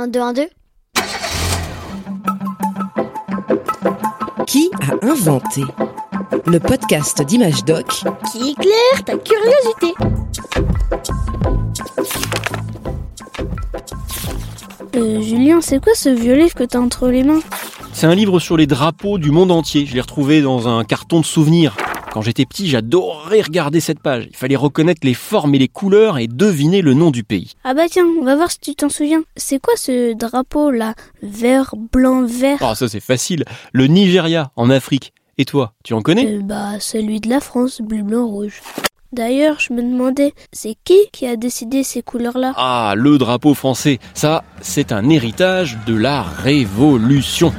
1, 2, 1, 2. Qui a inventé Le podcast d'Image Doc Qui éclaire ta curiosité. Euh, Julien, c'est quoi ce vieux livre que t'as entre les mains? C'est un livre sur les drapeaux du monde entier. Je l'ai retrouvé dans un carton de souvenirs. Quand j'étais petit, j'adorais regarder cette page. Il fallait reconnaître les formes et les couleurs et deviner le nom du pays. Ah bah tiens, on va voir si tu t'en souviens. C'est quoi ce drapeau là Vert, blanc, vert Oh, ça c'est facile. Le Nigeria, en Afrique. Et toi, tu en connais Euh, Bah celui de la France, bleu, blanc, rouge. D'ailleurs, je me demandais, c'est qui qui a décidé ces couleurs-là Ah, le drapeau français. Ça, c'est un héritage de la Révolution.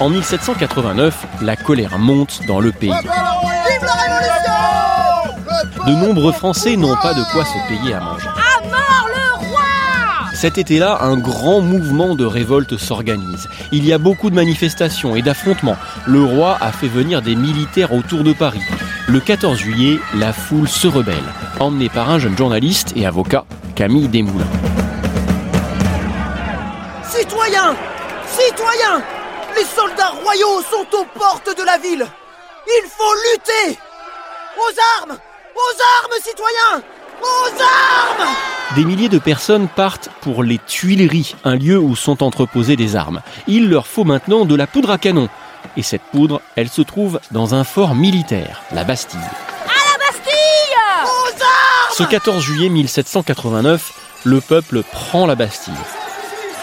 En 1789, la colère monte dans le pays. De nombreux Français n'ont pas de quoi se payer à manger. Cet été-là, un grand mouvement de révolte s'organise. Il y a beaucoup de manifestations et d'affrontements. Le roi a fait venir des militaires autour de Paris. Le 14 juillet, la foule se rebelle, emmenée par un jeune journaliste et avocat, Camille Desmoulins. Citoyens Citoyens Les soldats royaux sont aux portes de la ville Il faut lutter Aux armes Aux armes, citoyens Aux armes Des milliers de personnes partent pour les Tuileries, un lieu où sont entreposées des armes. Il leur faut maintenant de la poudre à canon. Et cette poudre, elle se trouve dans un fort militaire, la Bastille. Aux armes Ce 14 juillet 1789, le peuple prend la Bastille.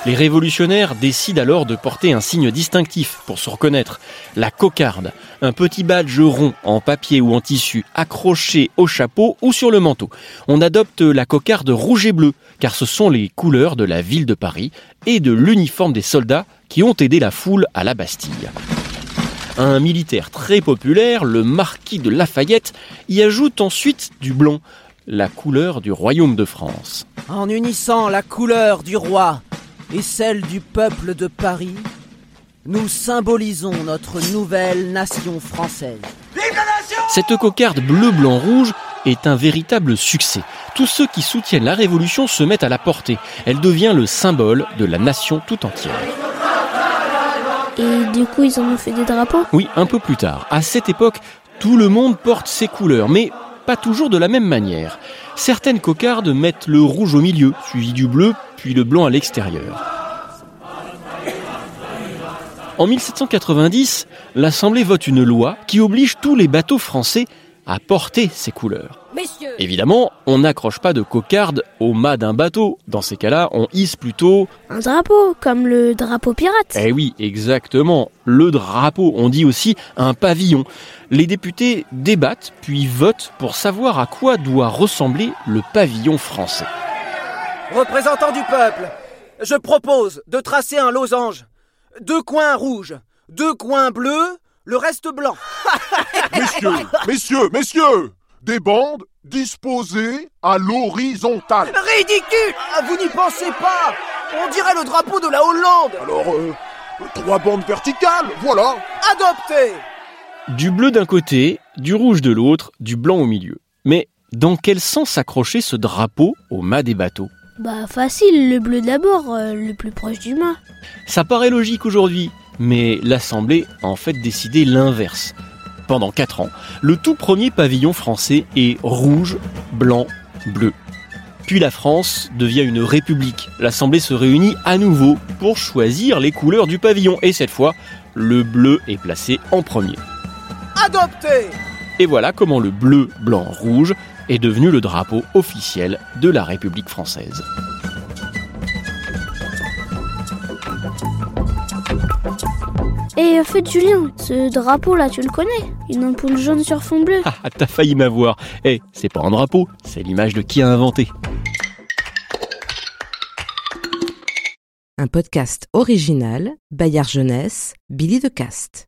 Les révolutionnaires décident alors de porter un signe distinctif pour se reconnaître, la cocarde, un petit badge rond en papier ou en tissu accroché au chapeau ou sur le manteau. On adopte la cocarde rouge et bleu car ce sont les couleurs de la ville de Paris et de l'uniforme des soldats qui ont aidé la foule à la Bastille. Un militaire très populaire, le marquis de Lafayette, y ajoute ensuite du blanc, la couleur du royaume de France. En unissant la couleur du roi et celle du peuple de Paris, nous symbolisons notre nouvelle nation française. Cette cocarde bleu-blanc-rouge est un véritable succès. Tous ceux qui soutiennent la Révolution se mettent à la porter. Elle devient le symbole de la nation tout entière. Et du coup, ils en ont fait des drapeaux? Oui, un peu plus tard. À cette époque, tout le monde porte ses couleurs, mais pas toujours de la même manière. Certaines cocardes mettent le rouge au milieu, suivi du bleu, puis le blanc à l'extérieur. En 1790, l'Assemblée vote une loi qui oblige tous les bateaux français à porter ces couleurs. Messieurs, Évidemment, on n'accroche pas de cocarde au mât d'un bateau. Dans ces cas-là, on hisse plutôt Un drapeau, comme le drapeau pirate. eh oui, exactement. Le drapeau, on dit aussi un pavillon. Les députés débattent puis votent pour savoir à quoi doit ressembler le pavillon français. Représentants du peuple, je propose de tracer un losange. Deux coins rouges, deux coins bleus, le reste blanc. Messieurs, messieurs, messieurs Des bandes disposées à l'horizontale. Ridicule Ah, Vous n'y pensez pas On dirait le drapeau de la Hollande Alors, euh, trois bandes verticales, voilà Adopté Du bleu d'un côté, du rouge de l'autre, du blanc au milieu. Mais dans quel sens accrocher ce drapeau au mât des bateaux? Bah facile, le bleu d'abord, euh, le plus proche du mât. Ça paraît logique aujourd'hui, mais l'Assemblée a en fait décidé l'inverse. Pendant 4 ans, le tout premier pavillon français est rouge, blanc, bleu. Puis la France devient une république. L'Assemblée se réunit à nouveau pour choisir les couleurs du pavillon. Et cette fois, le bleu est placé en premier. Adopté Et voilà comment le bleu, blanc, rouge est devenu le drapeau officiel de la République française. Et en fait, Julien, ce drapeau là, tu le connais Une ampoule jaune sur fond bleu. Ah, t'as failli m'avoir. Eh, c'est pas un drapeau, c'est l'image de qui a inventé. Un podcast original, Bayard Jeunesse, Billy de Cast.